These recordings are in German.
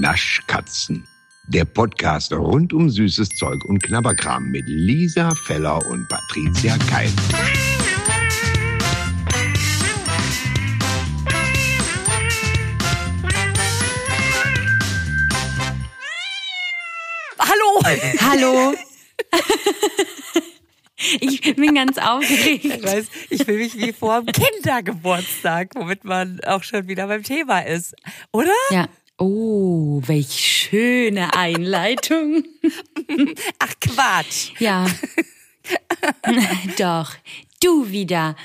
Naschkatzen. Der Podcast rund um süßes Zeug und Knabberkram mit Lisa Feller und Patricia Keil. Hallo! Hallo. Ich bin ganz aufgeregt. Ich weiß, ich fühle mich wie vor dem Kindergeburtstag, womit man auch schon wieder beim Thema ist. Oder? Ja. Oh, welch schöne Einleitung. Ach Quatsch. Ja. Doch, du wieder.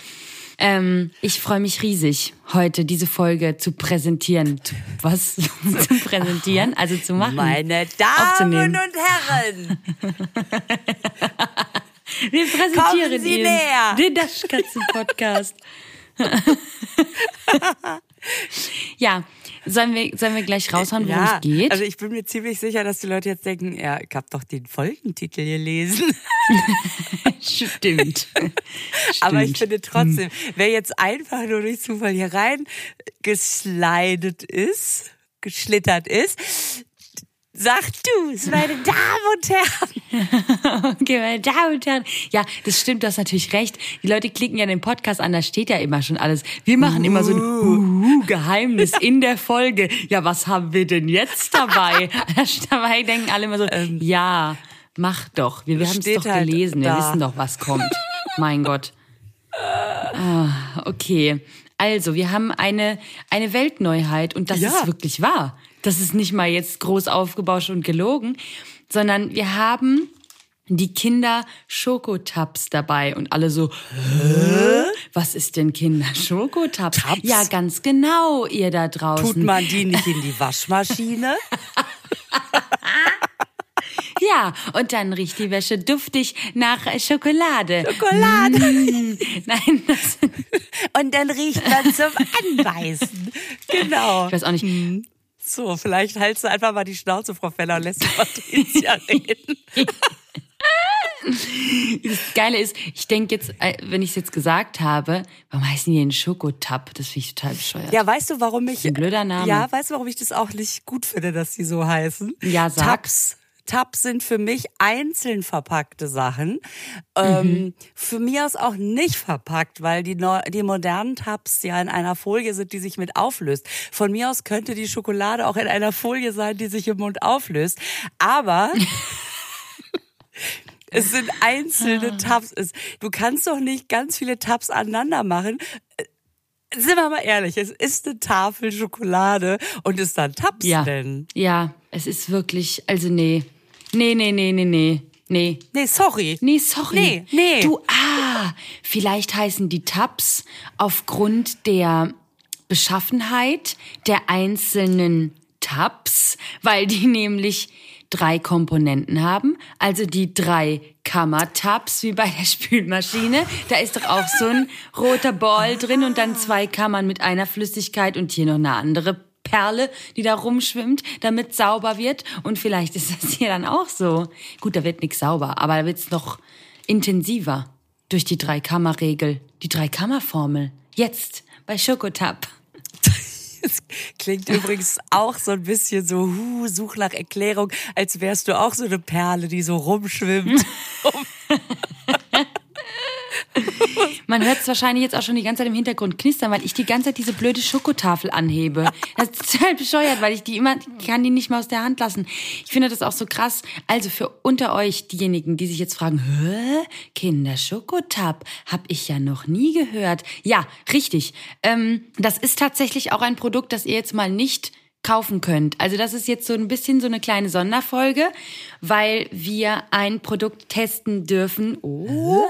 Ähm, ich freue mich riesig, heute diese Folge zu präsentieren. Was? zu präsentieren? Also zu machen. Meine Damen und Herren, Wir präsentieren Kommen Sie Ihnen näher. den Daschkatzen-Podcast. Ja, sollen wir, sollen wir gleich raushauen, worum ja, es geht? also ich bin mir ziemlich sicher, dass die Leute jetzt denken, ja, ich habe doch den Folgentitel gelesen. Stimmt. Aber ich Stimmt. finde trotzdem, wer jetzt einfach nur durch Zufall hier rein geslidet ist, geschlittert ist, sag du es, meine Damen und Herren. Okay, meine Damen und Herren. Ja, das stimmt, du hast natürlich recht. Die Leute klicken ja den Podcast an, da steht ja immer schon alles. Wir machen immer so ein uh, Geheimnis in der Folge. Ja, was haben wir denn jetzt dabei? dabei denken alle immer so, ja, mach doch. Wir, wir haben es doch halt gelesen. Wir da. wissen doch, was kommt. mein Gott. Ah, okay. Also, wir haben eine, eine Weltneuheit und das Ja. ist wirklich wahr. Das ist nicht mal jetzt groß aufgebauscht und gelogen, sondern wir haben die Kinder Schokotabs dabei und alle so, Hä? was ist denn Kinder Schokotabs? Tabs? Ja, ganz genau, ihr da draußen. Tut man die nicht in die Waschmaschine? Ja, und dann riecht die Wäsche duftig nach Schokolade. Schokolade. Mm, nein, das, Und dann riecht man zum Anbeißen. Genau. ich weiß auch nicht. So, vielleicht hältst du einfach mal die Schnauze, Frau Feller, und lässt Patricia reden. Das Geile ist, ich denke jetzt, äh, wenn ich es jetzt gesagt habe, warum heißen die denn Schokotab? Das finde ich total bescheuert. Ja, weißt du, warum ich. Ein blöder Name. Ja, weißt du, warum ich das auch nicht gut finde, dass die so heißen? Ja, sag. Tabs. Tabs sind für mich einzeln verpackte Sachen. Mhm. Ähm, für mich aus auch nicht verpackt, weil die, neu, die modernen Tabs ja in einer Folie sind, die sich mit auflöst. Von mir aus könnte die Schokolade auch in einer Folie sein, die sich im Mund auflöst. Aber es sind Ah. einzelne Tabs. Es, du kannst doch nicht ganz viele Tabs aneinander machen. Sind wir mal ehrlich, es ist eine Tafel Schokolade und ist dann Tabs ja. denn? Ja, es ist wirklich, also nee. Nee, nee, nee, nee, nee. Nee. Nee, sorry. Nee, sorry. Nee, nee. Du, ah, vielleicht heißen die Tabs aufgrund der Beschaffenheit der einzelnen Tabs, weil die nämlich drei Komponenten haben, also die drei Kammertabs wie bei der Spülmaschine. Da ist doch auch so ein roter Ball drin und dann zwei Kammern mit einer Flüssigkeit und hier noch eine andere Perle, die da rumschwimmt, damit sauber wird. Und vielleicht ist das hier dann auch so. Gut, da wird nichts sauber, aber da wird's noch intensiver durch die Drei-Kammer-Regel, die Drei-Kammer-Formel. Jetzt bei Schokotab. Es klingt übrigens auch so ein bisschen so, hu, such nach Erklärung, als wärst du auch so eine Perle, die so rumschwimmt. Man hört es wahrscheinlich jetzt auch schon die ganze Zeit im Hintergrund knistern, weil ich die ganze Zeit diese blöde Schokotafel anhebe. Das ist total bescheuert, weil ich die immer, ich kann die nicht mal aus der Hand lassen. Ich finde das auch so krass. Also für unter euch diejenigen, die sich jetzt fragen, Hä? Kinder Schokotab, hab ich ja noch nie gehört. Ja, richtig. Ähm, das ist tatsächlich auch ein Produkt, das ihr jetzt mal nicht kaufen könnt. Also das ist jetzt so ein bisschen so eine kleine Sonderfolge, weil wir ein Produkt testen dürfen, oh,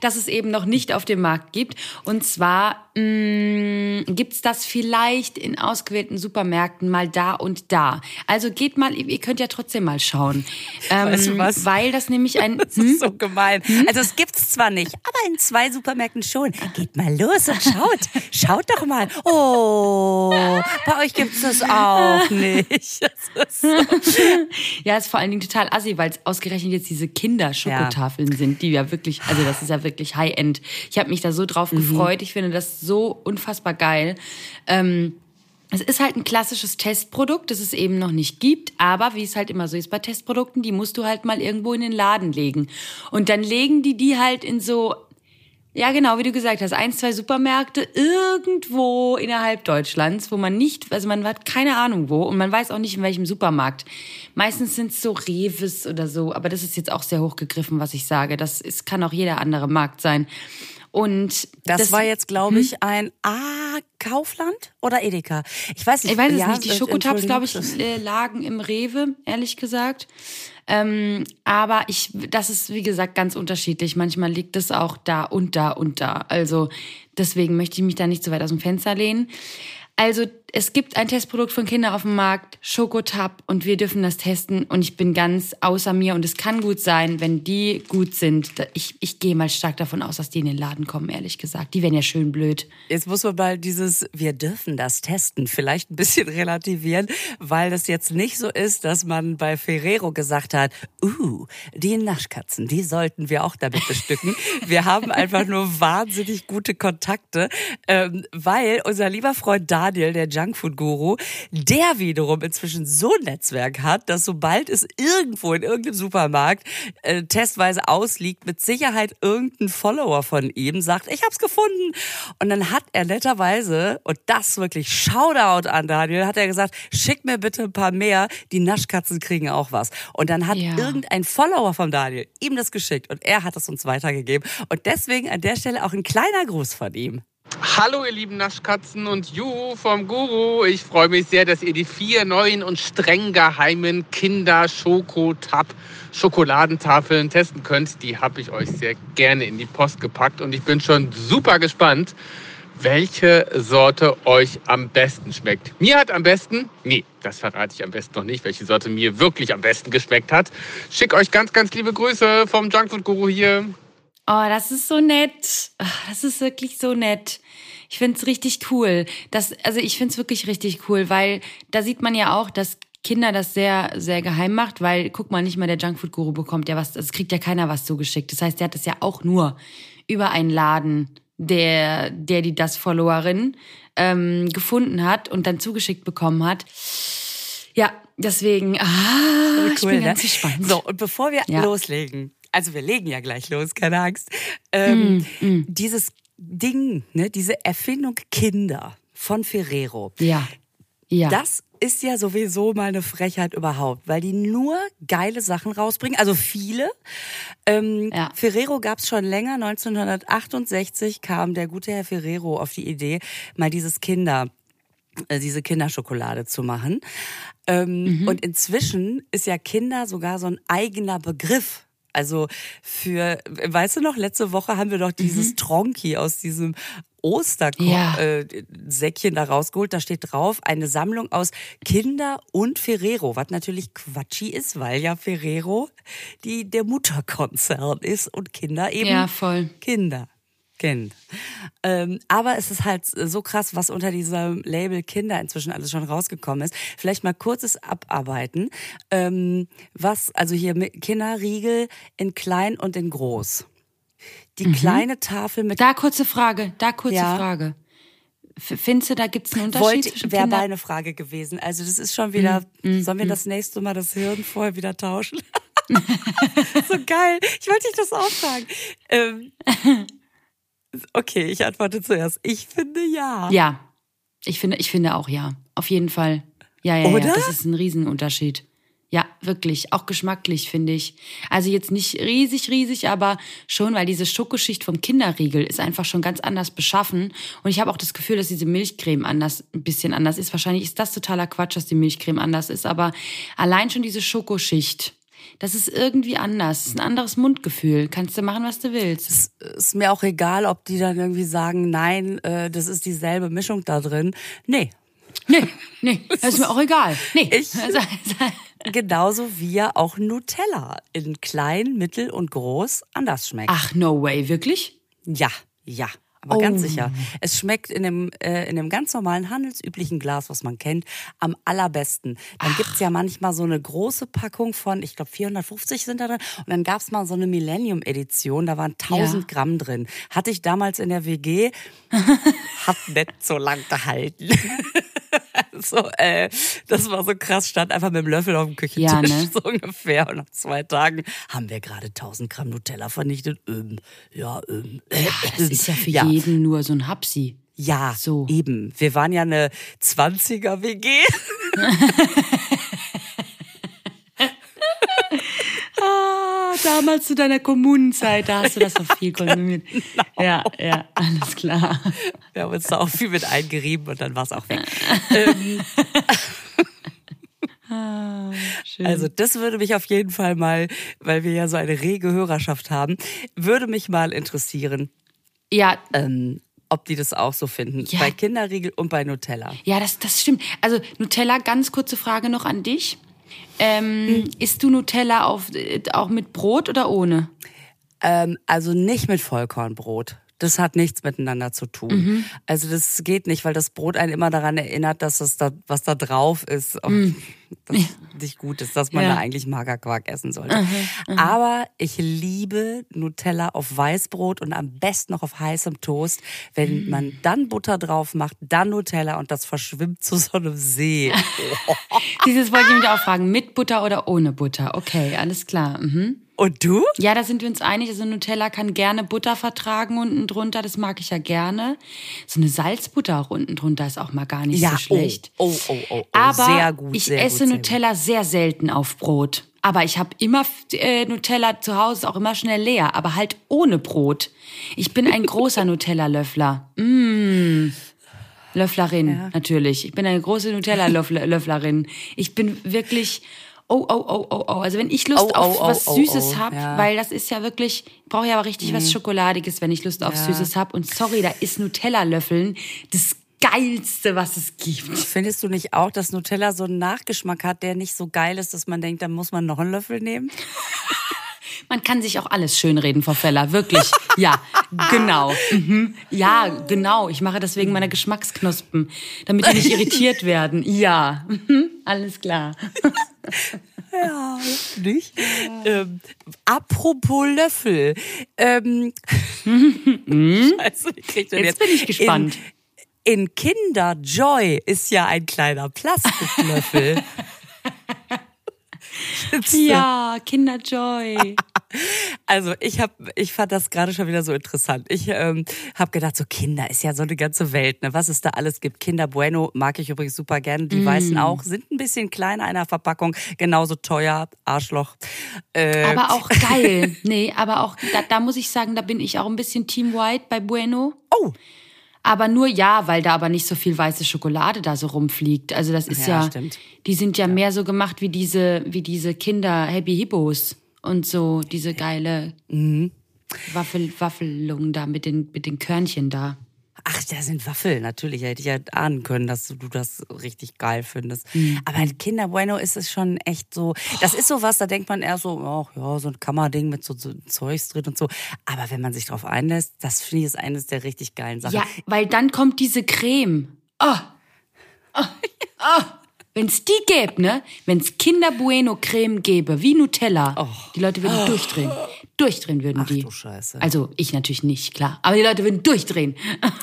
das es eben noch nicht auf dem Markt gibt. Und zwar mh, gibt's das vielleicht in ausgewählten Supermärkten mal da und da. Also geht mal, ihr könnt ja trotzdem mal schauen. Ähm, Weißt du was? Weil das nämlich ein... Das ist so gemein. Also es gibt's zwar nicht, aber in zwei Supermärkten schon. Geht mal los und schaut. Schaut doch mal. Oh, bei euch gibt's das auch nicht. Ist so. Ja, ist vor allen Dingen total assi, weil es ausgerechnet jetzt diese Kinderschokotafeln sind, die ja wirklich, also das ist ja wirklich High-End. Ich habe mich da so drauf gefreut. Ich finde das so unfassbar geil. Ähm, Es ist halt ein klassisches Testprodukt, das es eben noch nicht gibt, aber wie es halt immer so ist bei Testprodukten, die musst du halt mal irgendwo in den Laden legen. Und dann legen die die halt in so ja, genau, wie du gesagt hast, ein, zwei Supermärkte irgendwo innerhalb Deutschlands, wo man nicht, also man hat keine Ahnung wo und man weiß auch nicht in welchem Supermarkt. Meistens sind es so Reves oder so, aber das ist jetzt auch sehr hochgegriffen, was ich sage. Das ist, kann auch jeder andere Markt sein. Und das, das war jetzt, glaube ich, hm? ein Ah, Kaufland oder Edeka? Ich weiß nicht. Ich weiß es ja, nicht. Die Schokotabs, glaube ich, äh, lagen im Rewe, ehrlich gesagt. Ähm, aber ich, das ist wie gesagt ganz unterschiedlich. Manchmal liegt es auch da und da und da. Also deswegen möchte ich mich da nicht so weit aus dem Fenster lehnen. Also es gibt ein Testprodukt von Kindern auf dem Markt, Schokotab, und wir dürfen das testen. Und ich bin ganz außer mir. Und es kann gut sein, wenn die gut sind. Ich, ich gehe mal stark davon aus, dass die in den Laden kommen, ehrlich gesagt. Die wären ja schön blöd. Jetzt muss man mal dieses, wir dürfen das testen, vielleicht ein bisschen relativieren, weil das jetzt nicht so ist, dass man bei Ferrero gesagt hat, uh, die Naschkatzen, die sollten wir auch damit bestücken. wir haben einfach nur wahnsinnig gute Kontakte, ähm, weil unser lieber Freund Daniel, der Junkfood-Guru, der wiederum inzwischen so ein Netzwerk hat, dass sobald es irgendwo in irgendeinem Supermarkt äh, testweise ausliegt, mit Sicherheit irgendein Follower von ihm sagt, ich hab's gefunden. Und dann hat er netterweise, und das wirklich Shoutout an Daniel, hat er gesagt, schick mir bitte ein paar mehr, die Naschkatzen kriegen auch was. Und dann hat ja. irgendein Follower von Daniel ihm das geschickt und er hat es uns weitergegeben. Und deswegen an der Stelle auch ein kleiner Gruß von ihm. Hallo ihr lieben Naschkatzen und Ju vom Guru. Ich freue mich sehr, dass ihr die vier neuen und streng geheimen Kinder Schokotab Schokoladentafeln testen könnt. Die habe ich euch sehr gerne in die Post gepackt und ich bin schon super gespannt, welche Sorte euch am besten schmeckt. Mir hat am besten, nee, das verrate ich am besten noch nicht, welche Sorte mir wirklich am besten geschmeckt hat. Schick euch ganz, ganz liebe Grüße vom Junkfood Guru hier. Oh, das ist so nett. Das ist wirklich so nett. Ich find's richtig cool. Das, also ich find's wirklich richtig cool, weil da sieht man ja auch, dass Kinder das sehr, sehr geheim macht, weil guck mal, nicht mal der Junkfood-Guru bekommt ja was, es kriegt ja keiner was zugeschickt. Das heißt, der hat das ja auch nur über einen Laden, der, der die das Followerin ähm, gefunden hat und dann zugeschickt bekommen hat. Ja, deswegen, ah, cool, ich bin ganz ne? gespannt. So, und bevor wir ja. loslegen, also wir legen ja gleich los, keine Angst. Ähm, mm, mm. Dieses Ding, ne, diese Erfindung Kinder von Ferrero. Ja. Ja. Das ist ja sowieso mal eine Frechheit überhaupt, weil die nur geile Sachen rausbringen, also viele. Ähm, ja. Ferrero gab's schon länger, 1968 kam der gute Herr Ferrero auf die Idee, mal dieses Kinder äh, diese Kinderschokolade zu machen. Ähm, mhm. Und inzwischen ist ja Kinder sogar so ein eigener Begriff. Also für, weißt du noch, letzte Woche haben wir doch dieses mhm. Tronki aus diesem Ostersäckchen ja. äh, da rausgeholt. Da steht drauf, eine Sammlung aus Kinder und Ferrero, was natürlich Quatschi ist, weil ja Ferrero die, der Mutterkonzern ist und Kinder eben ja, voll. Kinder kennt. Ähm, aber es ist halt so krass, was unter diesem Label Kinder inzwischen alles schon rausgekommen ist. Vielleicht mal kurzes Abarbeiten. Ähm, was, also hier Kinderriegel in klein und in groß. Die mhm. kleine Tafel mit. Da kurze Frage, da kurze ja. Frage. Findest du, da gibt es einen Unterschied? Wollte, wäre meine Frage gewesen. Also das ist schon wieder, mm, mm, sollen wir mm. das nächste Mal das Hirn vorher wieder tauschen? so geil. Ich wollte dich das auch fragen. Ähm, Okay, ich antworte zuerst. Ich finde ja. Ja. Ich finde, ich finde auch ja. Auf jeden Fall. Ja, ja, Oder? ja. Das ist ein Riesenunterschied. Ja, wirklich. Auch geschmacklich, finde ich. Also jetzt nicht riesig, riesig, aber schon, weil diese Schokoschicht vom Kinderriegel ist einfach schon ganz anders beschaffen. Und ich habe auch das Gefühl, dass diese Milchcreme anders, ein bisschen anders ist. Wahrscheinlich ist das totaler Quatsch, dass die Milchcreme anders ist. Aber allein schon diese Schokoschicht das ist irgendwie anders, ein anderes Mundgefühl. Kannst du machen, was du willst. Es ist mir auch egal, ob die dann irgendwie sagen, nein, äh, das ist dieselbe Mischung da drin. Nee. Nee, nee, das ist mir auch egal. Nee. Ich, also, also. genauso wie ja auch Nutella in klein, mittel und groß anders schmeckt. Ach, no way, wirklich? Ja, ja aber oh. ganz sicher. Es schmeckt in dem, äh, in dem ganz normalen handelsüblichen Glas, was man kennt, am allerbesten. Dann Ach. gibt's ja manchmal so eine große Packung von, ich glaube 450 sind da drin. Und dann gab's mal so eine Millennium-Edition, da waren 1000 ja. Gramm drin. Hatte ich damals in der WG, hat nicht so lang gehalten. so, äh, das war so krass, stand einfach mit dem Löffel auf dem Küchentisch, Ja, ne? so ungefähr. Und nach zwei Tagen haben wir gerade 1000 Gramm Nutella vernichtet. Ähm, ja, ähm, äh, Das ist ja für ja. jeden nur so ein Hapsi. Ja, So. eben. Wir waren ja eine 20er-WG. damals zu deiner Kommunenzeit, da hast du das noch viel konsumiert. Genau. Ja, ja, alles klar. Wir haben uns da auch viel mit eingerieben und dann war es auch weg. ähm, Schön. Also das würde mich auf jeden Fall mal, weil wir ja so eine rege Hörerschaft haben, würde mich mal interessieren, ja, ähm, ob die das auch so finden. Ja. Bei Kinderriegel und bei Nutella. ja, das, das stimmt. Also Nutella, ganz kurze Frage noch an dich. Ähm, Isst du Nutella auf, äh, auch mit Brot oder ohne? Ähm, also nicht mit Vollkornbrot. Das hat nichts miteinander zu tun. Mhm. Also das geht nicht, weil das Brot einen immer daran erinnert, dass das da, was da drauf ist, auch das nicht gut ist, dass man Mhm. Ja. da eigentlich Magerquark essen sollte. Aber ich liebe Nutella auf Weißbrot und am besten noch auf heißem Toast. Wenn Mhm. man dann Butter drauf macht, dann Nutella und das verschwimmt zu so einem See. Dieses wollte ich mich auch fragen. Mit Butter oder ohne Butter? Okay, alles klar. Mhm. Und du? Ja, da sind wir uns einig. Also Nutella kann gerne Butter vertragen unten drunter. Das mag ich ja gerne. So eine Salzbutter auch unten drunter ist auch mal gar nicht so schlecht. Oh, oh, oh, oh, Aber sehr gut. ich sehr esse gut, sehr Nutella sehr selten auf Brot. Aber ich habe immer äh, Nutella zu Hause, auch immer schnell leer, aber halt ohne Brot. Ich bin ein großer Nutella-Löffler. Mm. Löfflerin, natürlich. Ich bin eine große Nutella-Löfflerin. Ich bin wirklich. Oh, oh, oh, oh, oh. Also wenn ich Lust Oh, oh, auf oh, was oh, Süßes oh, hab, ja. weil das ist ja wirklich, ich brauche ja aber richtig was Schokoladiges, wenn ich Lust auf Ja. Süßes hab. Und sorry, da ist Nutella-Löffeln das Geilste, was es gibt. Findest du nicht auch, dass Nutella so einen Nachgeschmack hat, der nicht so geil ist, dass man denkt, da muss man noch einen Löffel nehmen? Man kann sich auch alles schönreden, Frau Feller. Wirklich. Ja, genau. Mhm. Ja, genau. Ich mache das wegen meiner Geschmacksknospen, damit die nicht irritiert werden. Ja, mhm. alles klar. Ja, nicht? Ähm, apropos Löffel. Ähm, Scheiße, wie kriegt denn Jetzt bin ich gespannt. In, in Kinder Joy ist ja ein kleiner Plastiklöffel. Ja, Kinderjoy. Also ich hab, ich fand das gerade schon wieder so interessant. Ich ähm, habe gedacht, so Kinder ist ja so eine ganze Welt, ne? Was es da alles gibt. Kinder Bueno mag ich übrigens super gerne. Die weißen auch, sind ein bisschen kleiner in der Verpackung, genauso teuer, Arschloch. Äh, Aber auch geil. Nee, aber auch, da, da muss ich sagen, da bin ich auch ein bisschen Team White bei Bueno. oh, Aber nur ja, weil da aber nicht so viel weiße Schokolade da so rumfliegt. Also das ist Ja, ja, stimmt. die sind ja, mehr so gemacht wie diese, wie diese Kinder Happy Hippos und so diese geile Mhm. Waffel, Waffelung da mit den, mit den Körnchen da. Ach, da sind Waffeln, natürlich. Hätte ich ja ahnen können, dass du das richtig geil findest. Mhm. Aber in Kinder Bueno ist es schon echt so. Das ist so was, da denkt man eher so, ach ja, so ein Kammerding mit so, so Zeugs drin und so. Aber wenn man sich drauf einlässt, das finde ich ist eines der richtig geilen Sachen. Ja, weil dann kommt diese Creme. Oh. Oh. Oh. Wenn's die gäbe, ne? Wenn's Kinder Bueno Creme gäbe, wie Nutella, die Leute würden durchdrehen. Durchdrehen würden Ach die. du Scheiße. Also ich natürlich nicht, klar. Aber die Leute würden durchdrehen.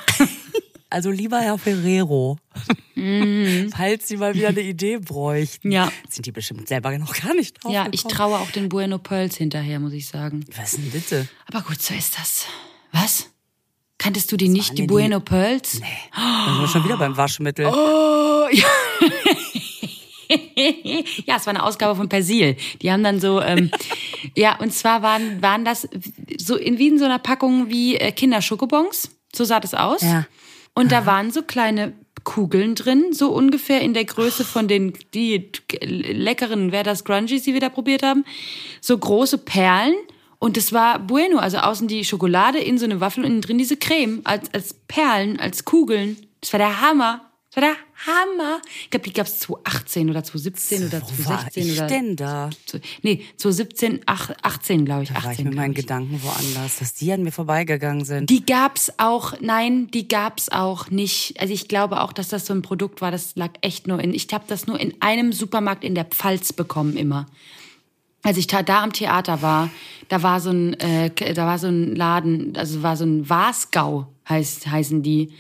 Also lieber Herr Ferrero, falls Sie mal wieder eine Idee bräuchten. Ja. Sind die bestimmt selber noch gar nicht drauf Ja, ich gekommen. traue auch den Bueno Pearls hinterher, muss ich sagen. Was denn bitte? Aber gut, so ist das. Was? Kanntest du die nicht, waren die Bueno Pearls? Da sind wir schon wieder beim Waschmittel. Oh, ja. ja, es war eine Ausgabe von Persil. Die haben dann so, ähm, ja, und zwar waren, waren das so in, wie in so einer Packung wie äh, Kinderschokobons. So sah das aus. Ja. Und da waren so kleine Kugeln drin, so ungefähr in der Größe von den die leckeren Wer das Grungies, die wir da probiert haben. So große Perlen. Und das war Bueno, also außen die Schokolade, in so eine Waffel und innen drin diese Creme als, als Perlen, als Kugeln. Das war der Hammer. Das war der Hammer. Ich glaube, die gab's 2018 oder 2017 oder Wo war 2016 ich oder. denn da? zu- Nee, 2017, ach, 18, glaube ich. Da war ich 18, mit meinen ich. Gedanken woanders, dass die an mir vorbeigegangen sind. Die gab's auch, nein, die gab's auch nicht. Also ich glaube auch, dass das so ein Produkt war, das lag echt nur in, ich habe das nur in einem Supermarkt in der Pfalz bekommen immer. Als ich da, da am Theater war, da war so ein, äh, da war so ein Laden, also war so ein Wasgau heißt, heißen die,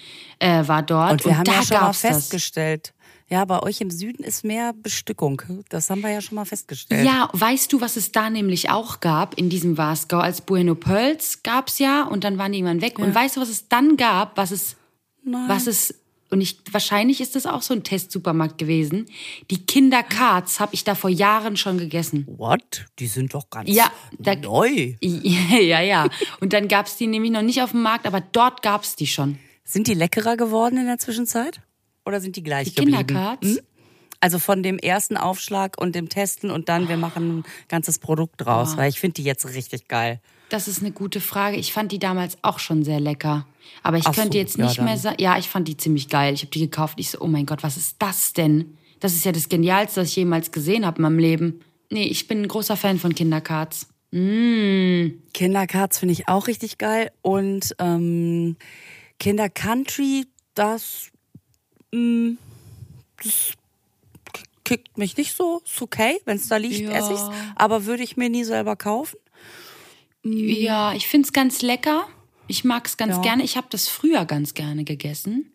äh, war dort. Und wir haben da ja schon mal das. festgestellt, Ja, bei euch im Süden ist mehr Bestückung. Das haben wir ja schon mal festgestellt. Ja, weißt du, was es da nämlich auch gab in diesem Wasgau? Als Bueno Pölz gab's ja und dann waren die irgendwann weg. Und weißt du, was es dann gab, was es, was es, und ich, wahrscheinlich ist das auch so ein Testsupermarkt gewesen. Die Kinderkarts habe ich da vor Jahren schon gegessen. What? Die sind doch ganz Ja, da- neu. Ja, ja. Und dann gab's die nämlich noch nicht auf dem Markt, aber dort gab's die schon. Sind die leckerer geworden in der Zwischenzeit? Oder sind die gleich Die geblieben? Kinderkarts? Hm? Also von dem ersten Aufschlag und dem Testen und dann wir machen ein ganzes Produkt draus, weil ich finde die jetzt richtig geil. Das ist eine gute Frage. Ich fand die damals auch schon sehr lecker. Aber ich Ach könnte so, jetzt ja, nicht mehr dann. sagen. Ja, ich fand die ziemlich geil. Ich habe die gekauft. Ich so, oh mein Gott, was ist das denn? Das ist ja das Genialste, was ich jemals gesehen habe in meinem Leben. Nee, ich bin ein großer Fan von Kinderkarts. Kinderkarts finde ich auch richtig geil und ähm, Kinder Country, das, mh, das k- kickt mich nicht so. Ist okay, wenn es da liegt, Ja. esse ich's. Aber würde ich mir nie selber kaufen. Ja, ich find's ganz lecker. Ich mag's ganz Ja. gerne. Ich habe das früher ganz gerne gegessen.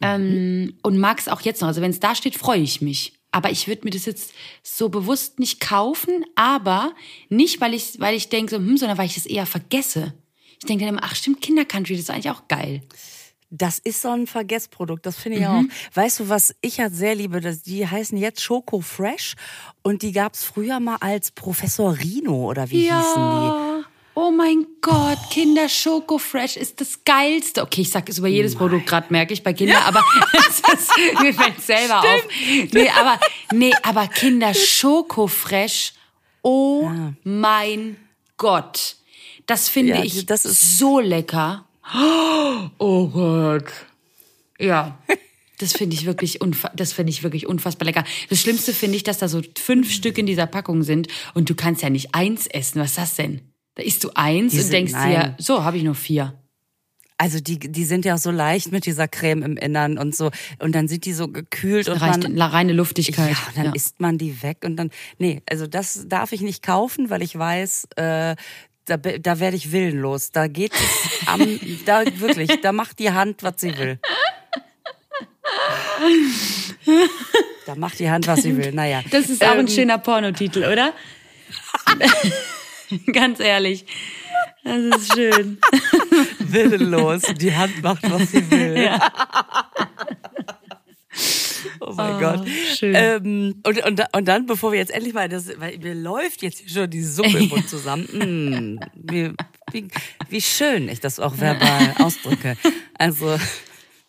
Ähm, und mag's auch jetzt noch. Also wenn es da steht, freue ich mich. Aber ich würde mir das jetzt so bewusst nicht kaufen, aber nicht, weil ich, weil ich denke, so, hm, sondern weil ich das eher vergesse. Ich denke dann immer, ach stimmt, Kindercountry, das ist eigentlich auch geil. Das ist so ein Vergessprodukt, das finde ich Mhm. auch. Weißt du, was ich halt sehr liebe? Das, die heißen jetzt Schoko Fresh und die gab's früher mal als Professor Rino oder wie hießen die? Oh mein Gott, Kinder Schoko Fresh ist das geilste. Okay, ich sag es über jedes Produkt gerade, merke ich bei Kindern, aber es ist, mir fällt selber auf. Nee, aber nee, aber Kinder Schoko Fresh. Oh mein Gott. Das finde Ja, ich das ist- so lecker. Oh Gott. Ja. Das finde ich wirklich das finde ich wirklich unfassbar lecker. Das Schlimmste finde ich, dass da so fünf Stück in dieser Packung sind und du kannst ja nicht eins essen. Was ist das denn? Da isst du eins Die und sind- denkst nein. dir, so habe ich nur vier. Also die, die sind ja auch so leicht mit dieser Creme im Innern und so. Und dann sind die so gekühlt und Reicht, man, reine ja, Luftigkeit. und dann isst man die weg und dann, nee, also das darf ich nicht kaufen, weil ich weiß, äh, da, da werde ich willenlos. Da geht es am, da wirklich, da macht die Hand, was sie will. Da macht die Hand, was sie will. Naja. Das ist auch ein Ähm, schöner Pornotitel, oder? Ganz ehrlich. Das ist schön. willenlos. Die Hand macht, was sie will. Oh mein Gott. schön. Ähm, und, und, und dann, bevor wir jetzt endlich mal, das, weil mir läuft jetzt schon die Suppe im Mund zusammen. Mm, wie, wie, wie schön ich das auch verbal ausdrücke. Also.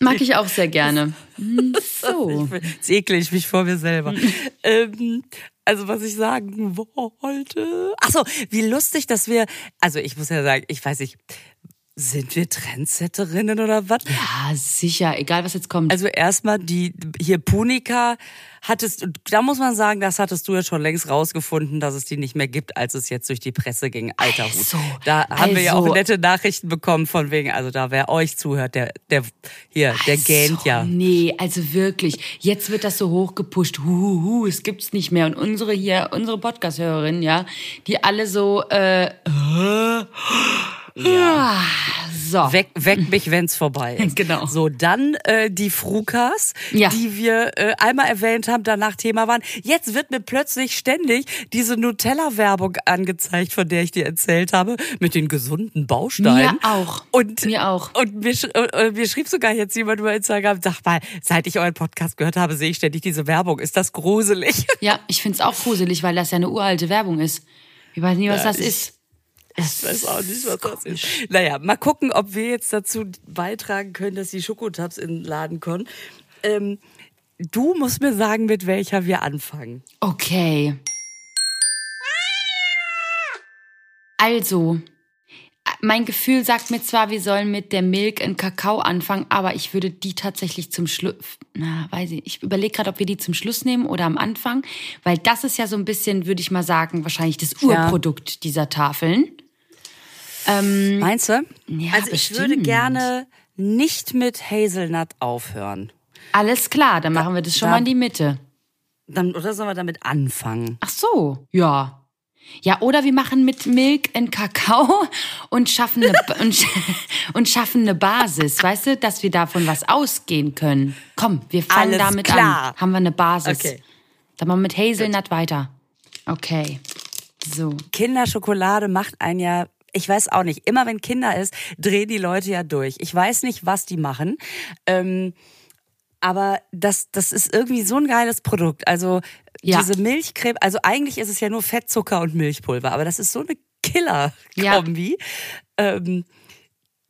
Mag ich auch sehr gerne. Hm, So. Jetzt ekle ich mich vor mir selber. ähm, also was ich sagen wollte. Ach so, wie lustig, dass wir. Also ich muss ja sagen, ich weiß nicht, sind wir Trendsetterinnen oder was? Ja, sicher. Egal, was jetzt kommt. Also erstmal die hier Punika hattest da muss man sagen, das hattest du ja schon längst rausgefunden, dass es die nicht mehr gibt, als es jetzt durch die Presse ging. Alter Hut. Also, da haben wir ja also. auch nette Nachrichten bekommen von wegen, also da wer euch zuhört, der der hier, der gähnt ja. Nee, also wirklich. Jetzt wird das so hochgepusht. Hu, hu, es gibt's nicht mehr. Und unsere hier, unsere Podcast-Hörerinnen, ja, die alle so, äh, ja. so. Weck, weck mich, wenn's vorbei ist. Genau. So, dann äh, die Frukas, Ja. die wir äh, einmal erwähnt haben, danach Thema waren. Jetzt wird mir plötzlich ständig diese Nutella-Werbung angezeigt, von der ich dir erzählt habe, mit den gesunden Bausteinen. Mir auch. Und, Mir auch. Und mir, äh, mir schrieb sogar jetzt jemand über Instagram, sag mal, seit ich euren Podcast gehört habe, sehe ich ständig diese Werbung. Ist das gruselig? Ja, ich find's auch gruselig, weil das ja eine uralte Werbung ist. Ich weiß nie, was das ich- ist. Ich weiß auch nicht, was das ist. Naja, mal gucken, ob wir jetzt dazu beitragen können, dass die Schokotabs in den Laden kommen. Ähm, du musst mir sagen, mit welcher wir anfangen. Okay. Also, mein Gefühl sagt mir zwar, wir sollen mit der Milk and Kakao anfangen, aber ich würde die tatsächlich zum Schluss, na, weiß ich, ich überlege gerade, ob wir die zum Schluss nehmen oder am Anfang, weil das ist ja so ein bisschen, würde ich mal sagen, wahrscheinlich das Urprodukt dieser Tafeln. Meinst du? Ja, also ich bestimmt. würde gerne nicht mit Hazelnut aufhören. Alles klar, dann machen wir das schon da- mal in die Mitte. Dann, oder sollen wir damit anfangen? Ach so, ja. Ja, oder wir machen mit Milk einen Kakao und schaffen eine, und, und schaffen eine Basis, weißt du, dass wir davon was ausgehen können. Komm, wir fangen Alles damit klar. an. Haben wir eine Basis. Okay. Dann machen wir mit Hazelnut weiter. Okay. So. Kinderschokolade macht einen ja, ich weiß auch nicht, immer wenn Kinder ist, drehen die Leute ja durch. Ich weiß nicht, was die machen. Ähm, aber das, das ist irgendwie so ein geiles Produkt. Also Ja. diese Milchcreme, also eigentlich ist es ja nur Fett, Zucker und Milchpulver, aber das ist so eine Ja. Killer-Kombi. Ähm,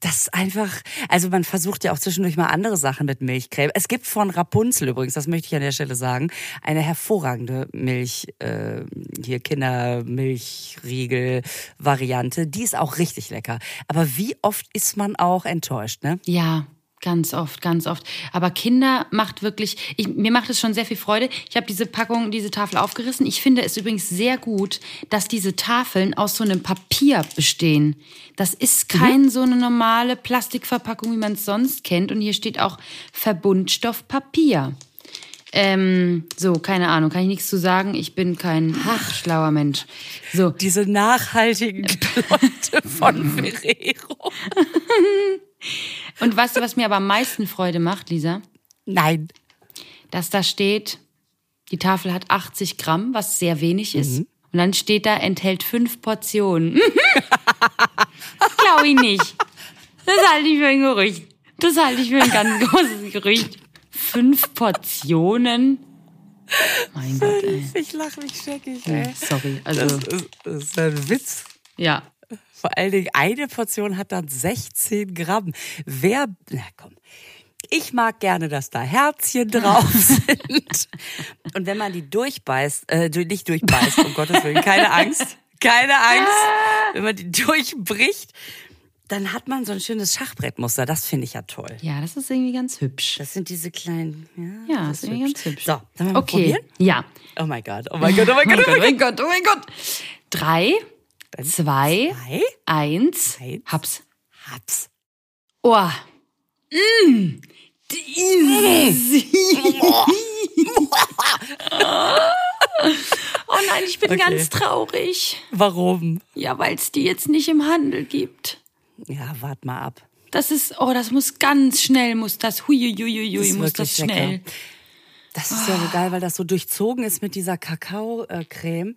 das ist einfach, also man versucht ja auch zwischendurch mal andere Sachen mit Milchcreme. Es gibt von Rapunzel übrigens, das möchte ich an der Stelle sagen, eine hervorragende Milch, äh, hier Kindermilchriegel-Variante. Die ist auch richtig lecker. Aber wie oft ist man auch enttäuscht, ne? Ja, ganz oft, ganz oft. Aber Kinder macht wirklich, ich, mir macht es schon sehr viel Freude. Ich habe diese Packung, diese Tafel aufgerissen. Ich finde es übrigens sehr gut, dass diese Tafeln aus so einem Papier bestehen. Das ist kein so eine normale Plastikverpackung, wie man es sonst kennt. Und hier steht auch Verbundstoffpapier. Ähm, so, keine Ahnung, kann ich nichts zu sagen. Ich bin kein schlauer Mensch. So, Diese nachhaltigen Leute von Ferrero. Und weißt du, was mir aber am meisten Freude macht, Lisa? Nein. dass da steht, die Tafel hat 80 Gramm, was sehr wenig ist. Und dann steht da, enthält fünf Portionen. Glaube ich nicht. Das halte ich für ein Gerücht. Das halte ich für ein ganz großes Gerücht. Fünf Portionen? Mein Gott, ey. Ich lache mich scheckig, ey. Sorry, also, Das ist, das ist ein Witz. ja. Vor allen Dingen, eine Portion hat dann 16 Gramm. Wer, na komm. Ich mag gerne, dass da Herzchen drauf sind. Und wenn man die durchbeißt, äh, nicht durchbeißt, um Gottes Willen, keine Angst, keine Angst. Wenn man die durchbricht, dann hat man so ein schönes Schachbrettmuster. Das finde ich ja toll. Ja, das ist irgendwie ganz hübsch. Das sind diese kleinen, ja, Ja, das ist irgendwie ganz hübsch. So, sollen wir mal Okay, probieren? ja. Oh mein Gott, oh mein Gott, oh mein Gott, oh mein Gott. mein Gott, oh mein Gott. Drei, zwei, Zwei, eins, Eins. hab's. hab's. Oh. Mm. oh nein, ich bin Okay. ganz traurig. Warum? Ja, weil es die jetzt nicht im Handel gibt. Ja, wart mal ab. Das ist, oh, das muss ganz schnell, muss das, huiuiuiui, Das muss das schnell. lecker. Das ist ja so geil, weil das so durchzogen ist mit dieser Kakaocreme.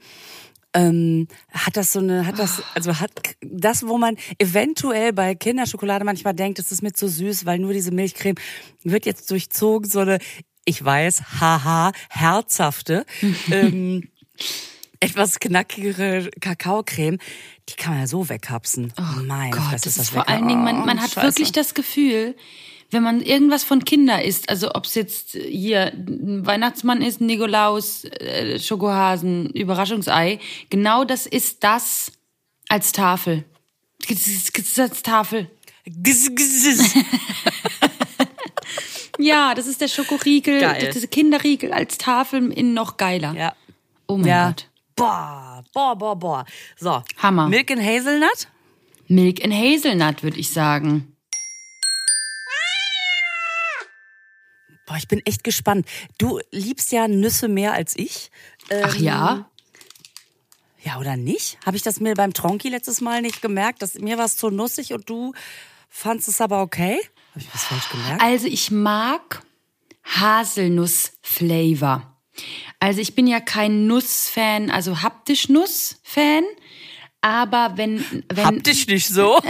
Ähm, hat das so eine, hat das, also hat das, wo man eventuell bei Kinderschokolade manchmal denkt, es ist mit so süß, weil nur diese Milchcreme wird jetzt durchzogen, so eine, ich weiß, haha, herzhafte, ähm, etwas knackigere Kakaocreme, die kann man ja so weghapsen. Mein Gott, das ist ist vor lecker. allen Dingen, man, Oh, man hat Scheiße. wirklich das Gefühl, wenn man irgendwas von Kinder isst, also ob es jetzt hier ein Weihnachtsmann ist, Nikolaus, äh, Schokohasen, Überraschungsei, genau das ist das als Tafel. Als Tafel. Ja, das ist der Schokoriegel, Geil. das ist Kinderriegel als Tafel in noch geiler. Ja. Oh mein ja. Gott. Boah, boah, boah, boah. So. Hammer. Milk and Hazelnut? Milk and Hazelnut, würde ich sagen. Boah, ich bin echt gespannt. Du liebst ja Nüsse mehr als ich. Ach Ähm, ja? Ja, oder nicht? Habe ich das mir beim Tronki letztes Mal nicht gemerkt? Dass mir war es zu nussig und du fandst es aber okay? Habe ich was falsch gemerkt? Also ich mag Haselnuss-Flavor. Also ich bin ja kein Nuss-Fan, also haptisch Nuss-Fan. Aber wenn, wenn Hab dich nicht so.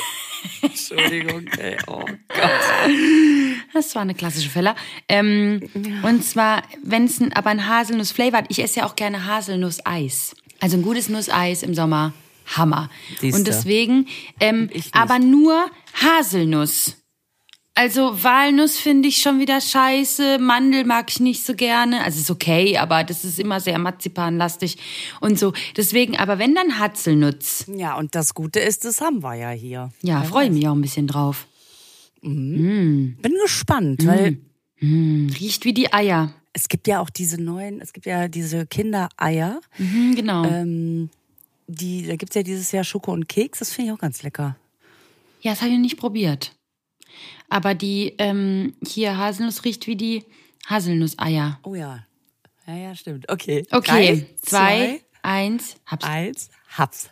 Entschuldigung, ey. Oh Gott. das war eine klassische Fälle. Ähm, Und zwar, wenn es aber ein Haselnuss-Flavor hat, ich esse ja auch gerne Haselnuss-Eis. Also ein gutes Nusseis im Sommer, Hammer. Siehste. Und deswegen, ähm, aber nur Haselnuss. Also Walnuss finde ich schon wieder scheiße, Mandel mag ich nicht so gerne. Also ist okay, aber das ist immer sehr marzipanlastig und so. Deswegen, aber wenn dann Hazelnuss. Ja, und das Gute ist, das haben wir ja hier. Ja, freue ich mich auch ein bisschen drauf. Bin gespannt, weil Riecht wie die Eier. es gibt ja auch diese neuen, es gibt ja diese Kindereier. Mhm, genau. Ähm, die, da gibt's ja dieses Jahr Schoko und Keks, das finde ich auch ganz lecker. Ja, das habe ich noch nicht probiert. Aber die ähm, hier Haselnuss riecht wie die Haselnusseier. Oh ja. Ja, ja, stimmt. Okay. Okay, Drei, zwei, Eins, hab's. Eins, hab's.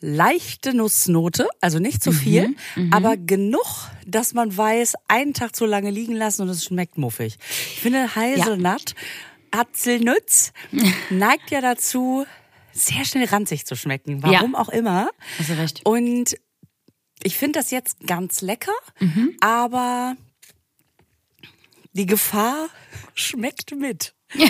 Leichte Nussnote, also nicht zu viel, aber genug, dass man weiß, einen Tag zu lange liegen lassen und es schmeckt muffig. Ich finde Haselnut, Apfelnütz neigt ja dazu, sehr schnell ranzig zu schmecken. Warum auch immer. Hast du recht. Und ich finde das jetzt ganz lecker, aber die Gefahr schmeckt mit.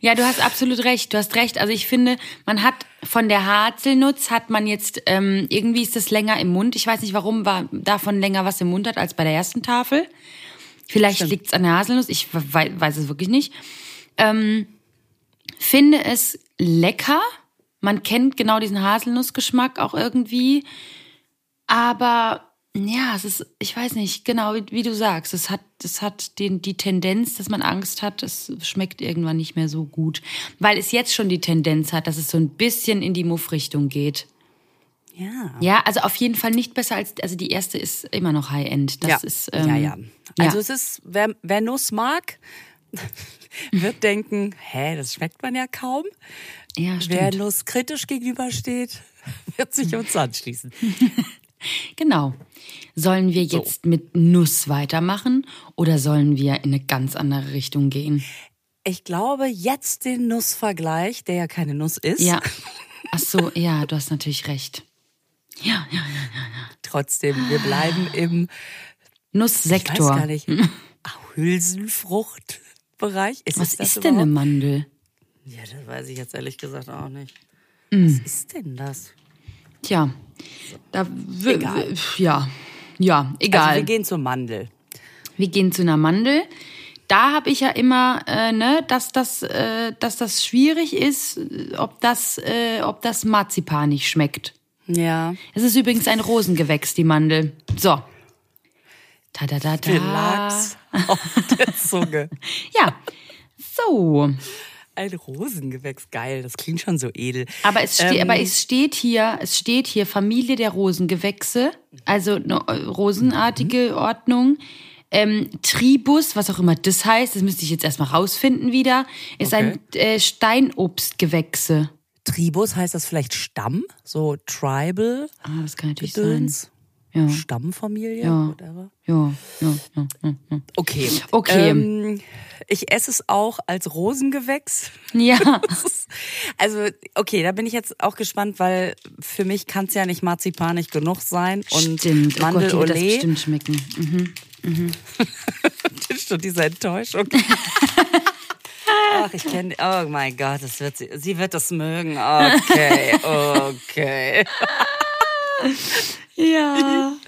Ja, du hast absolut recht. Du hast recht. Also ich finde, man hat von der Haselnuss hat man jetzt ähm, irgendwie ist das länger im Mund. Ich weiß nicht, warum war davon länger was im Mund hat als bei der ersten Tafel. Vielleicht liegt's an der Haselnuss. Ich wei- weiß es wirklich nicht. Ähm, finde es lecker. Man kennt genau diesen Haselnussgeschmack auch irgendwie. Aber ja, es ist, ich weiß nicht, genau wie, wie du sagst, es hat, es hat den, die Tendenz, dass man Angst hat, es schmeckt irgendwann nicht mehr so gut. Weil es jetzt schon die Tendenz hat, dass es so ein bisschen in die Muff-Richtung geht. Ja. Ja, also auf jeden Fall nicht besser als, also die erste ist immer noch High-End. Das ja. ist, ähm, ja, ja. Also ja. es ist, wer, wer Nuss mag, wird denken, hä, das schmeckt man ja kaum. ja, Wer stimmt. Nuss kritisch gegenübersteht, wird sich uns anschließen. Genau. Sollen wir jetzt mit Nuss weitermachen oder sollen wir in eine ganz andere Richtung gehen? Ich glaube, jetzt den Nussvergleich, der ja keine Nuss ist, Ja. Ach so, ja, du hast natürlich recht. Ja, ja. trotzdem, wir bleiben im, ich weiß Nusssektor. gar nicht, Hülsenfruchtbereich. Ist Was ist denn eine überhaupt? Mandel? Ja, das weiß ich jetzt ehrlich gesagt auch nicht. Mm. Was ist denn das? Tja, da Egal. ja, ja, egal. Also wir gehen zur Mandel. Wir gehen zu einer Mandel. Da habe ich ja immer, äh, ne, dass das, äh, dass das schwierig ist, ob das, äh, ob das Marzipan nicht schmeckt. Ja. Es ist übrigens ein Rosengewächs, die Mandel. So. Ta da da Mir da. lag's auf der Zunge. Ja. So. Ein Rosengewächs, geil. Das klingt schon so edel. Aber es, ste Ähm, aber es steht hier, es steht hier Familie der Rosengewächse, also eine äh, rosenartige Ordnung. Ähm, Tribus, was auch immer das heißt, das müsste ich jetzt erstmal rausfinden wieder, ist ein äh, Steinobstgewächse. Tribus heißt das vielleicht Stamm? So Tribal Ah, das kann natürlich Gedöns? sein. Ja. Stammfamilie? Ja. Whatever. Ja, ja, ja, ja. ja. Okay. Okay. Ähm, ich esse es auch als Rosengewächs. Ja, Also, okay, da bin ich jetzt auch gespannt, weil für mich kann es ja nicht marzipanig genug sein. Und stimmt. Oh Gott, Mandel die wird das bestimmt schmecken. Mhm. schon diese Enttäuschung. Ach, ich kenne. Oh mein Gott, das wird sie. Sie wird das mögen. Okay, okay. Ja.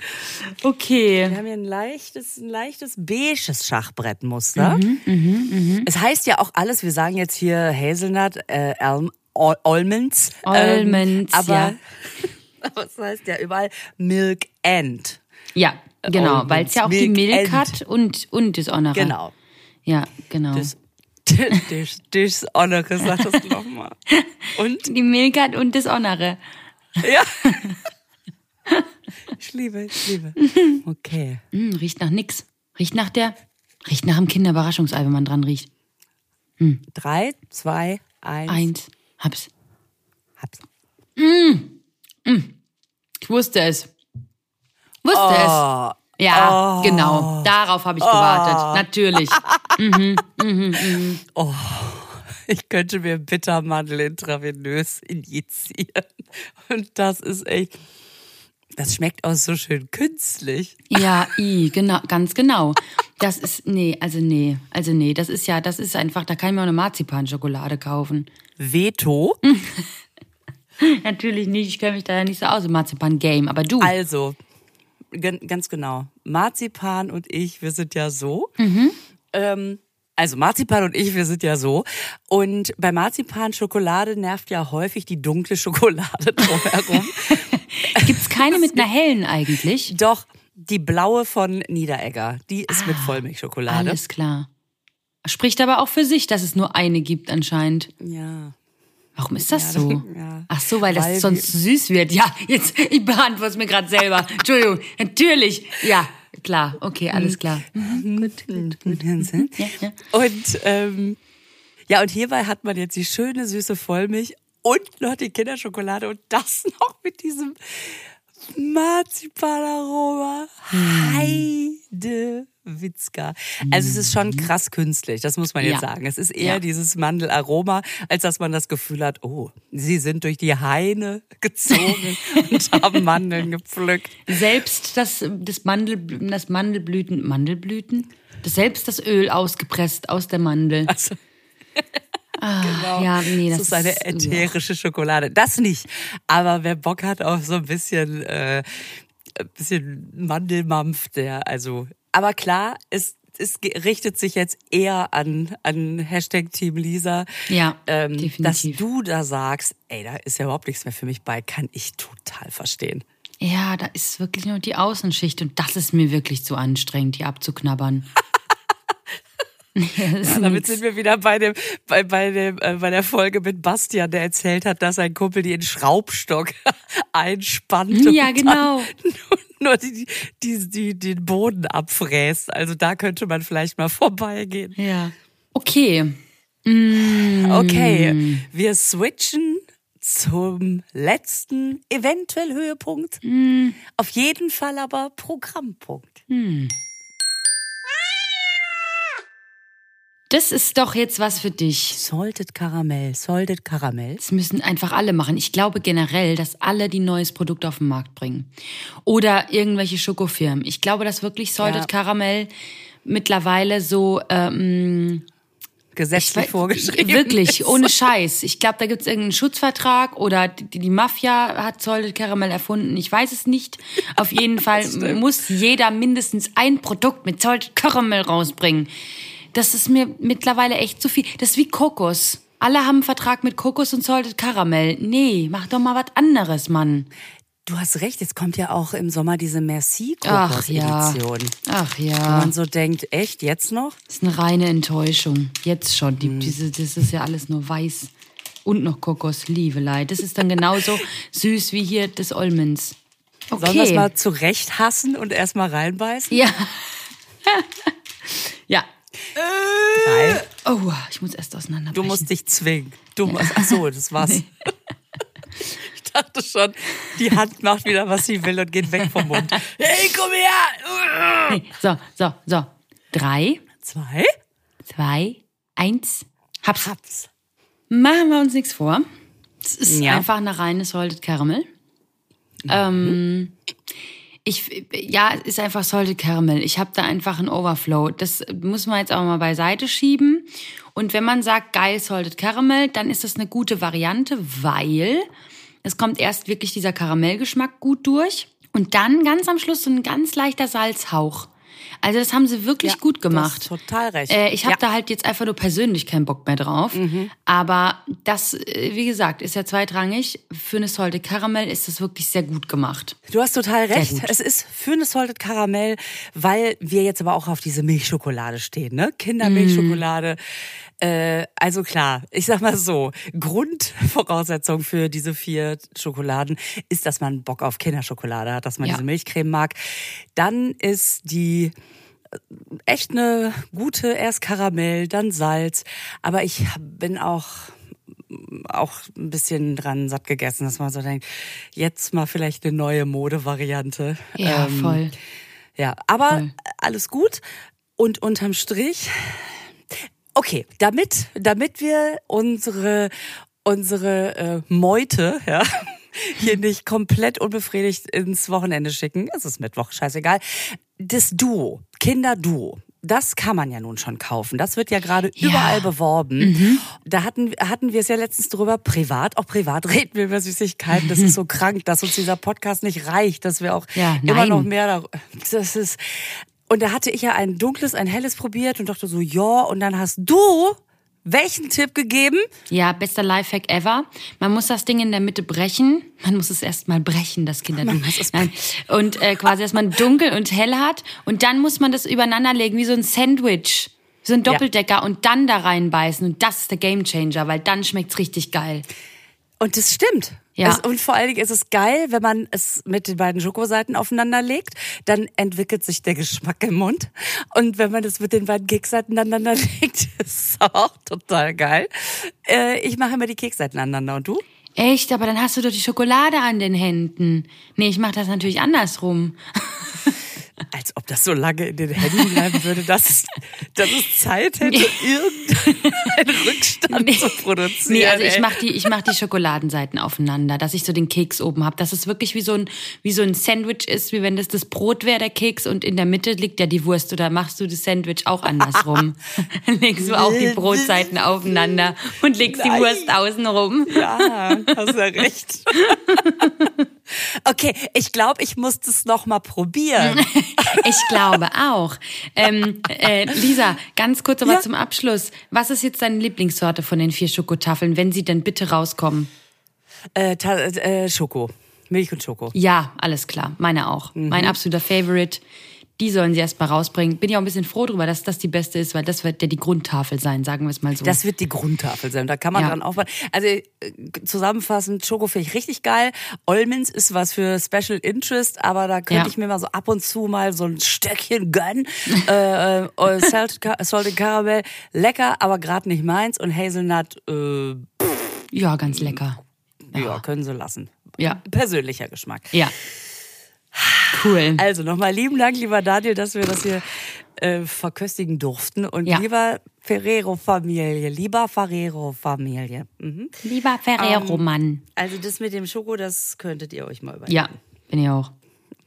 Okay. Wir haben hier ein leichtes, ein leichtes beiges Schachbrettmuster. Mhm, Es heißt ja auch alles. Wir sagen jetzt hier Hazelnut, äh, Alm, Al- Almonds. ähm, Almonds, aber, ja. aber es heißt ja überall Milk and. Ja, genau, weil es ja auch die Milk Milk and. hat und, und das Honore. Genau. Ja, genau. Das, das, das Honore, sag das nochmal. Und? die Milk hat und das Honore. Ja. Ich liebe, ich liebe. Okay. Hm, riecht nach nix. Riecht nach der, riecht nach dem Kinderüberraschungsei, wenn man dran riecht. Drei, zwei, eins. Eins. Hab's. Hab's. Ich wusste es. Wusste es. Oh, Ja, genau. Darauf habe ich gewartet. Natürlich. ich könnte mir Bittermandel intravenös injizieren. Und das ist echt. Das schmeckt auch so schön künstlich. Ja, i, genau, ganz genau. Das ist, nee, also nee, also nee, das ist ja, das ist einfach, da kann ich mir auch eine Marzipanschokolade kaufen. Veto. Natürlich nicht, ich kenne mich da ja nicht so aus im Marzipan-Game, aber du. Also, ganz genau. Marzipan und ich, wir sind ja so. Ähm, also Marzipan und ich, wir sind ja so. Und bei Marzipan Schokolade nervt ja häufig die dunkle Schokolade drumherum. Gibt's keine mit einer hellen eigentlich? Doch, die blaue von Niederegger, die ist mit Vollmilchschokolade. Alles klar. Spricht aber auch für sich, dass es nur eine gibt anscheinend. Ja. Warum ist das Ja, so? ja. Ach so, weil das Weil sonst süß wird. Ja, jetzt, ich beantworte es mir gerade selber. Entschuldigung, natürlich. Ja, klar, okay, alles klar. Mhm, gut, gut, gut. Ja, ja. Und ähm, Ja, und hierbei hat man jetzt die schöne süße Vollmilch und noch die Kinderschokolade und das noch mit diesem Marzipanaroma. Heide Witzka. Also es ist schon krass künstlich, das muss man jetzt Ja. sagen. Es ist eher Ja. dieses Mandelaroma, als dass man das Gefühl hat, oh, sie sind durch die Haine gezogen und haben Mandeln gepflückt. Selbst das, das, Mandel, das Mandelblüten, Mandelblüten? Das, selbst das Öl ausgepresst aus der Mandel. Also, Ah, Ja, nee, das, das ist eine ätherische Schokolade. Das nicht. Aber wer Bock hat auf so ein bisschen, äh, ein bisschen Mandelmampf, der, also, aber klar, es, es richtet sich jetzt eher an, an Hashtag Team Lisa. Ja, ähm, Dass definitiv. du da sagst, ey, da ist ja überhaupt nichts mehr für mich bei, kann ich total verstehen. Ja, da ist wirklich nur die Außenschicht und das ist mir wirklich zu anstrengend, die abzuknabbern. Ja, Damit nix. sind wir wieder bei dem, bei, bei dem, äh, bei der Folge mit Bastian, der erzählt hat, dass sein Kumpel die in Schraubstock einspannt. Ja, genau. Nur, die, die, die, den Boden abfräst. Also da könnte man vielleicht mal vorbeigehen. Ja. Okay. Okay, wir switchen zum letzten eventuell Höhepunkt. Auf jeden Fall aber Programmpunkt. Das ist doch jetzt was für dich. Salted Karamell, Salted Karamell. Das müssen einfach alle machen. Ich glaube generell, dass alle die neues Produkt auf den Markt bringen. Oder irgendwelche Schokofirmen. Ich glaube, dass wirklich Salted Ja. Karamell mittlerweile so ähm, Gesetzlich vorgeschrieben. Wirklich, ist. ohne Scheiß. Ich glaube, da gibt es irgendeinen Schutzvertrag oder die, die Mafia hat Salted Caramel erfunden. Ich weiß es nicht. Auf jeden Fall muss jeder mindestens ein Produkt mit Salted Caramel rausbringen. Das ist mir mittlerweile echt zu viel. Das ist wie Kokos. Alle haben einen Vertrag mit Kokos und Salted Caramel. Nee, mach doch mal was anderes, Mann. Du hast recht, jetzt kommt ja auch im Sommer diese Merci Ach ja. Ach Wo ja. man so denkt, echt, jetzt noch? Das ist eine reine Enttäuschung. Jetzt schon. Die, diese, das ist ja alles nur weiß. Und noch Kokos, Lievelei. Das ist dann genauso süß wie hier das Olmens. Sollen wir es Okay. mal zurecht hassen und erstmal reinbeißen? Ja. ja. Nein. Oh, ich muss erst auseinanderbrechen. Du musst dich zwingen. Du musst, ach so, das war's. Ich dachte schon, die Hand macht wieder, was sie will und geht weg vom Mund. Hey, komm her! Nee. So, so, so. Drei, Zwei? zwei, eins. Hab's. Hab's. Machen wir uns nichts vor. Es ist Ja. einfach eine reine Salted Caramel. Ähm, ich, ja, es ist einfach Salted Caramel. Ich habe da einfach einen Overflow. Das muss man jetzt auch mal beiseite schieben. Und wenn man sagt, geil Salted Caramel, dann ist das eine gute Variante, weil es kommt erst wirklich dieser Karamellgeschmack gut durch. Und dann ganz am Schluss so ein ganz leichter Salzhauch. Also das haben sie wirklich Ja, gut du gemacht. hast total recht. Äh, ich habe Ja. da halt jetzt einfach nur persönlich keinen Bock mehr drauf. Aber das, äh, wie gesagt, ist ja zweitrangig. Für eine Salted Caramel ist das wirklich sehr gut gemacht. Du hast total recht. Es ist für eine Salted Karamell, weil wir jetzt aber auch auf diese Milchschokolade stehen, ne? Kindermilchschokolade. Äh, also klar, ich sag mal so, Grundvoraussetzung für diese vier Schokoladen ist, dass man Bock auf Kinderschokolade hat, dass man Ja. diese Milchcreme mag. Dann ist die äh, echt eine gute, erst Karamell, dann Salz. Aber ich bin auch auch ein bisschen dran satt gegessen, dass man so denkt, jetzt mal vielleicht eine neue Modevariante. Ja, Ähm, voll. Ja, aber Voll. alles gut. Und unterm Strich, okay, damit, damit wir unsere, unsere äh, Meute, ja, hier nicht komplett unbefriedigt ins Wochenende schicken, es ist Mittwoch, scheißegal. Das Duo, Kinderduo, das kann man ja nun schon kaufen. Das wird ja gerade Ja. überall beworben. Da hatten, hatten wir es ja letztens drüber, privat, auch privat reden wir über Süßigkeiten. Das ist so krank, dass uns dieser Podcast nicht reicht, dass wir auch Ja, immer noch mehr da, das ist, und da hatte ich ja ein dunkles, ein helles probiert und dachte so, ja, und dann hast du welchen Tipp gegeben? Ja, bester Lifehack ever. Man muss das Ding in der Mitte brechen. Man muss es erstmal brechen, das Kinderding. Nein. Und äh, quasi, dass man dunkel und hell hat. Und dann muss man das übereinander legen, wie so ein Sandwich. So ein Doppeldecker und dann da reinbeißen. Und das ist der Gamechanger, weil dann schmeckt's richtig geil. Und das stimmt. Ja. Es, und vor allen Dingen ist es geil, wenn man es mit den beiden Schokoseiten aufeinander legt, dann entwickelt sich der Geschmack im Mund. Und wenn man das mit den beiden Keksseiten aneinander legt, ist es auch total geil. Äh, ich mache immer die Keksseiten aneinander. Und du? Echt, aber dann hast du doch die Schokolade an den Händen. Nee, ich mache das natürlich andersrum. Als ob das so lange in den Händen bleiben würde, dass es, dass es Zeit hätte, irgendeinen Rückstand zu produzieren. Nee, also ich mache die, ich mach die Schokoladenseiten aufeinander, dass ich so den Keks oben habe. Dass es wirklich wie so, ein, wie so ein Sandwich ist, wie wenn das das Brot wäre, der Keks, und in der Mitte liegt ja die Wurst. Oder machst du das Sandwich auch andersrum? Dann legst du auch die Brotseiten aufeinander und legst die Nein. Wurst außen rum. Ja, hast ja recht. Okay, ich glaube, ich muss das noch mal probieren. Ich glaube auch. Ähm, äh, Lisa, ganz kurz aber Ja. zum Abschluss. Was ist jetzt deine Lieblingssorte von den vier Schokotafeln, wenn sie denn bitte rauskommen? Äh, äh, Schoko. Milch und Schoko. Ja, alles klar. Meine auch. Mhm. Mein absoluter Favorite. Die sollen sie erst mal rausbringen. Bin ja auch ein bisschen froh drüber, dass das die beste ist, weil das wird ja die Grundtafel sein, sagen wir es mal so. Das wird die Grundtafel sein. Da kann man Ja. dran aufbauen. Also äh, zusammenfassend, Schoko finde ich richtig geil. Olmins ist was für Special Interest, aber da könnte Ja. ich mir mal so ab und zu mal so ein Stöckchen gönnen. äh, äh, Salted, Ca- Salted Caramel, lecker, aber gerade nicht meins. Und Hazelnut, äh, ja, ganz lecker. ja, können sie lassen. Ja. Persönlicher Geschmack. Ja. Cool. Also nochmal lieben Dank, lieber Daniel, dass wir das hier äh, verköstigen durften. Und Ja. lieber Ferrero-Familie, lieber Ferrero-Familie. Mhm. Lieber Ferrero-Mann. Also das mit dem Schoko, das könntet ihr euch mal überlegen. Ja, bin ich auch.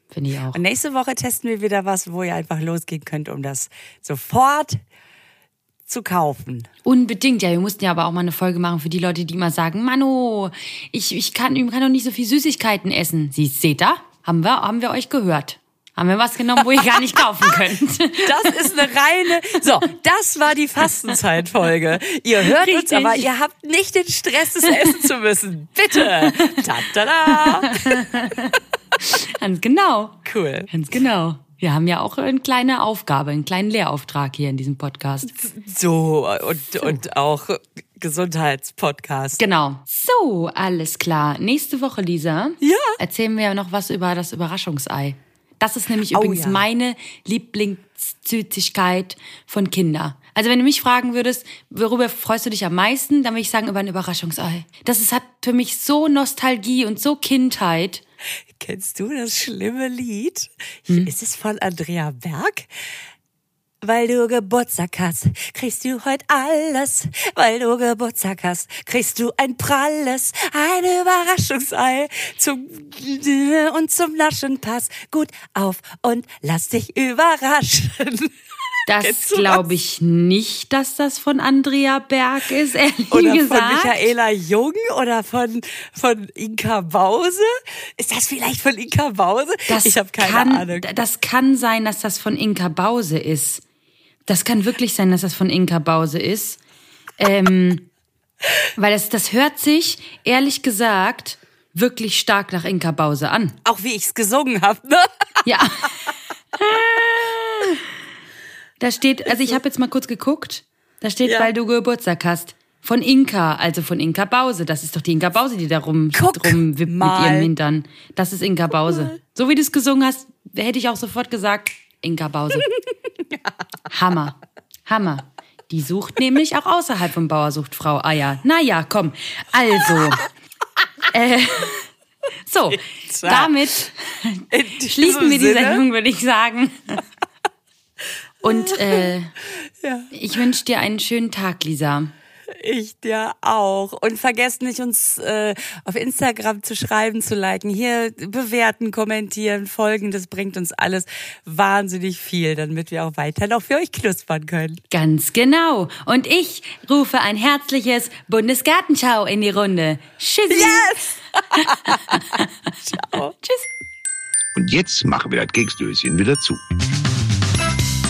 Finde ich auch. Und nächste Woche testen wir wieder was, wo ihr einfach losgehen könnt, um das sofort zu kaufen. Unbedingt, ja. Wir mussten ja aber auch mal eine Folge machen für die Leute, die immer sagen, Mano, ich, ich kann, ich kann doch nicht so viel Süßigkeiten essen. Sie, seht da? Haben wir, haben wir euch gehört. Haben wir was genommen, wo ihr gar nicht kaufen könnt. Das ist eine reine. So, das war die Fastenzeitfolge. Ihr hört uns, Richtig. aber ihr habt nicht den Stress, es essen zu müssen. Bitte. Ta -ta -da. Ganz genau. Cool. Ganz genau. Wir haben ja auch eine kleine Aufgabe, einen kleinen Lehrauftrag hier in diesem Podcast. So, und, und auch Gesundheitspodcast. Genau. So, alles klar. Nächste Woche, Lisa, Ja. erzählen wir noch was über das Überraschungsei. Das ist nämlich Oh, übrigens ja. meine Lieblingssüßigkeit von Kinder. Also wenn du mich fragen würdest, worüber freust du dich am meisten, dann würde ich sagen über ein Überraschungsei. Das ist, hat für mich so Nostalgie und so Kindheit. Kennst du das schlimme Lied? Hm. Ist es von Andrea Berg? Weil du Geburtstag hast, kriegst du heute alles. Weil du Geburtstag hast, kriegst du ein pralles, ein Überraschungsei zum und zum Naschen. Pass gut auf und lass dich überraschen. Das glaube ich nicht, dass das von Andrea Berg ist, ehrlich Oder gesagt. von Michaela Jung oder von, von Inka Bause? Ist das vielleicht von Inka Bause? Das ich habe keine kann, Ahnung. Das kann sein, dass das von Inka Bause ist. Das kann wirklich sein, dass das von Inka Bause ist. Ähm, weil das, das hört sich, ehrlich gesagt, wirklich stark nach Inka Bause an. Auch wie ich's gesungen habe, ne? Ja. Da steht, also ich habe jetzt mal kurz geguckt, da steht, Ja. weil du Geburtstag hast. Von Inka, also von Inka Bause. Das ist doch die Inka Bause, die da rum, rumwippt mit ihrem Hintern. Das ist Inka Bause. So wie du es gesungen hast, hätte ich auch sofort gesagt, Inka Bause. Hammer. Hammer. Die sucht nämlich auch außerhalb von Bauersucht Frau Eier. Naja, komm. Also. äh, so, damit schließen wir die Sinne. Sendung, würde ich sagen. Und äh, ich wünsche dir einen schönen Tag, Lisa. Ich dir auch. Und vergesst nicht, uns äh, auf Instagram zu schreiben, zu liken, hier bewerten, kommentieren, folgen. Das bringt uns alles wahnsinnig viel, damit wir auch weiter noch für euch knuspern können. Ganz genau. Und ich rufe ein herzliches Bundesgartenschau in die Runde. Tschüssi. Yes! Ciao. Tschüss. Und jetzt machen wir das Keksdöschen wieder zu.